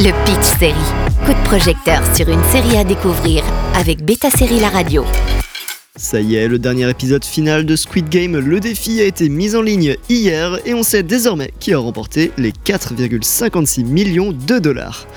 Le Pitch Série. Coup de projecteur sur une série à découvrir avec Beta Série La Radio. Ça y est, le dernier épisode final de Squid Game, le défi a été mis en ligne hier et on sait désormais qui a remporté les 4,56 millions de dollars.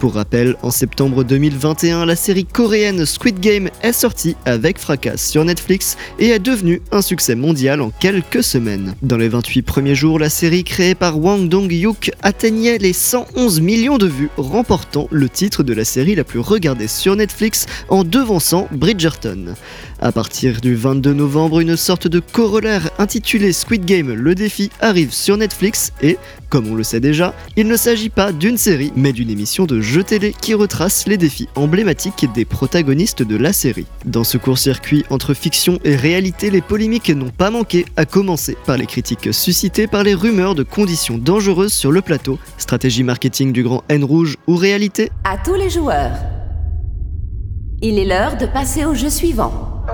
Pour rappel, en septembre 2021, la série coréenne Squid Game est sortie avec fracas sur Netflix et est devenue un succès mondial en quelques semaines. Dans les 28 premiers jours, la série créée par Wang Dong-hyuk atteignait les 111 millions de vues, remportant le titre de la série la plus regardée sur Netflix en devançant Bridgerton. À partir du 22 novembre, une sorte de corollaire intitulé Squid Game le défi arrive sur Netflix et, comme on le sait déjà, il ne s'agit pas d'une série mais d'une émission de jeux télé qui retrace les défis emblématiques des protagonistes de la série. Dans ce court-circuit entre fiction et réalité, les polémiques n'ont pas manqué, à commencer par les critiques suscitées par les rumeurs de conditions dangereuses sur le plateau, stratégie marketing du grand N rouge ou réalité? À tous les joueurs, il est l'heure de passer au jeu suivant.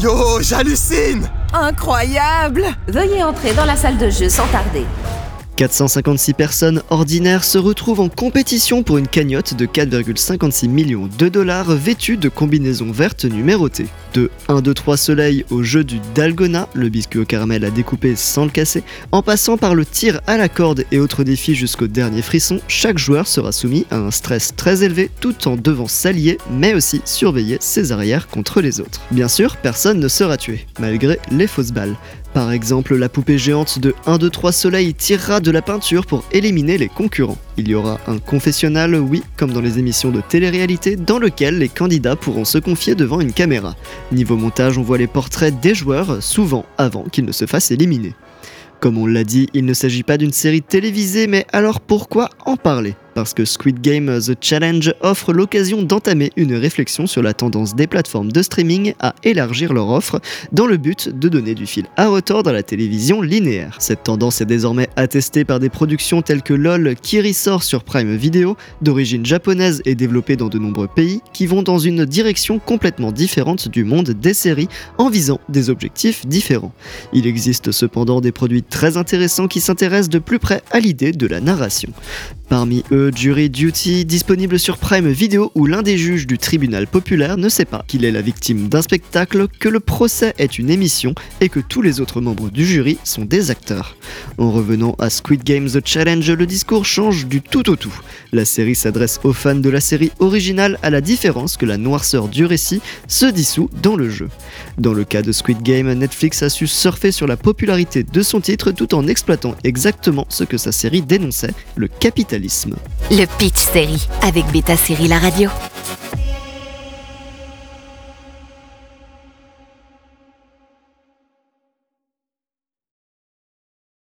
Yo, j'hallucine Incroyable Veuillez entrer dans la salle de jeu sans tarder. 456 personnes ordinaires se retrouvent en compétition pour une cagnotte de 4,56 millions de dollars vêtue de combinaisons vertes numérotées. De 1, 2, 3 soleil au jeu du dalgona, le biscuit au caramel à découper sans le casser, en passant par le tir à la corde et autres défis jusqu'au dernier frisson, chaque joueur sera soumis à un stress très élevé tout en devant s'allier mais aussi surveiller ses arrières contre les autres. Bien sûr, personne ne sera tué, malgré les fausses balles. Par exemple, la poupée géante de 1, 2, 3 soleil tirera de la peinture pour éliminer les concurrents. Il y aura un confessionnal, oui, comme dans les émissions de télé-réalité, dans lequel les candidats pourront se confier devant une caméra. Niveau montage, on voit les portraits des joueurs, souvent avant qu'ils ne se fassent éliminer. Comme on l'a dit, il ne s'agit pas d'une série télévisée, mais alors pourquoi en parler? Parce que Squid Game The Challenge offre l'occasion d'entamer une réflexion sur la tendance des plateformes de streaming à élargir leur offre dans le but de donner du fil à retordre à la télévision linéaire. Cette tendance est désormais attestée par des productions telles que LOL qui ressort sur Prime Video, d'origine japonaise et développée dans de nombreux pays, qui vont dans une direction complètement différente du monde des séries en visant des objectifs différents. Il existe cependant des produits très intéressants qui s'intéressent de plus près à l'idée de la narration. Parmi eux, Jury Duty, disponible sur Prime Video où l'un des juges du tribunal populaire ne sait pas qu'il est la victime d'un spectacle, que le procès est une émission et que tous les autres membres du jury sont des acteurs. En revenant à Squid Game The Challenge, le discours change du tout au tout. La série s'adresse aux fans de la série originale à la différence que la noirceur du récit se dissout dans le jeu. Dans le cas de Squid Game, Netflix a su surfer sur la popularité de son titre tout en exploitant exactement ce que sa série dénonçait, le capitalisme. Le Pitch Série avec Beta Série La Radio.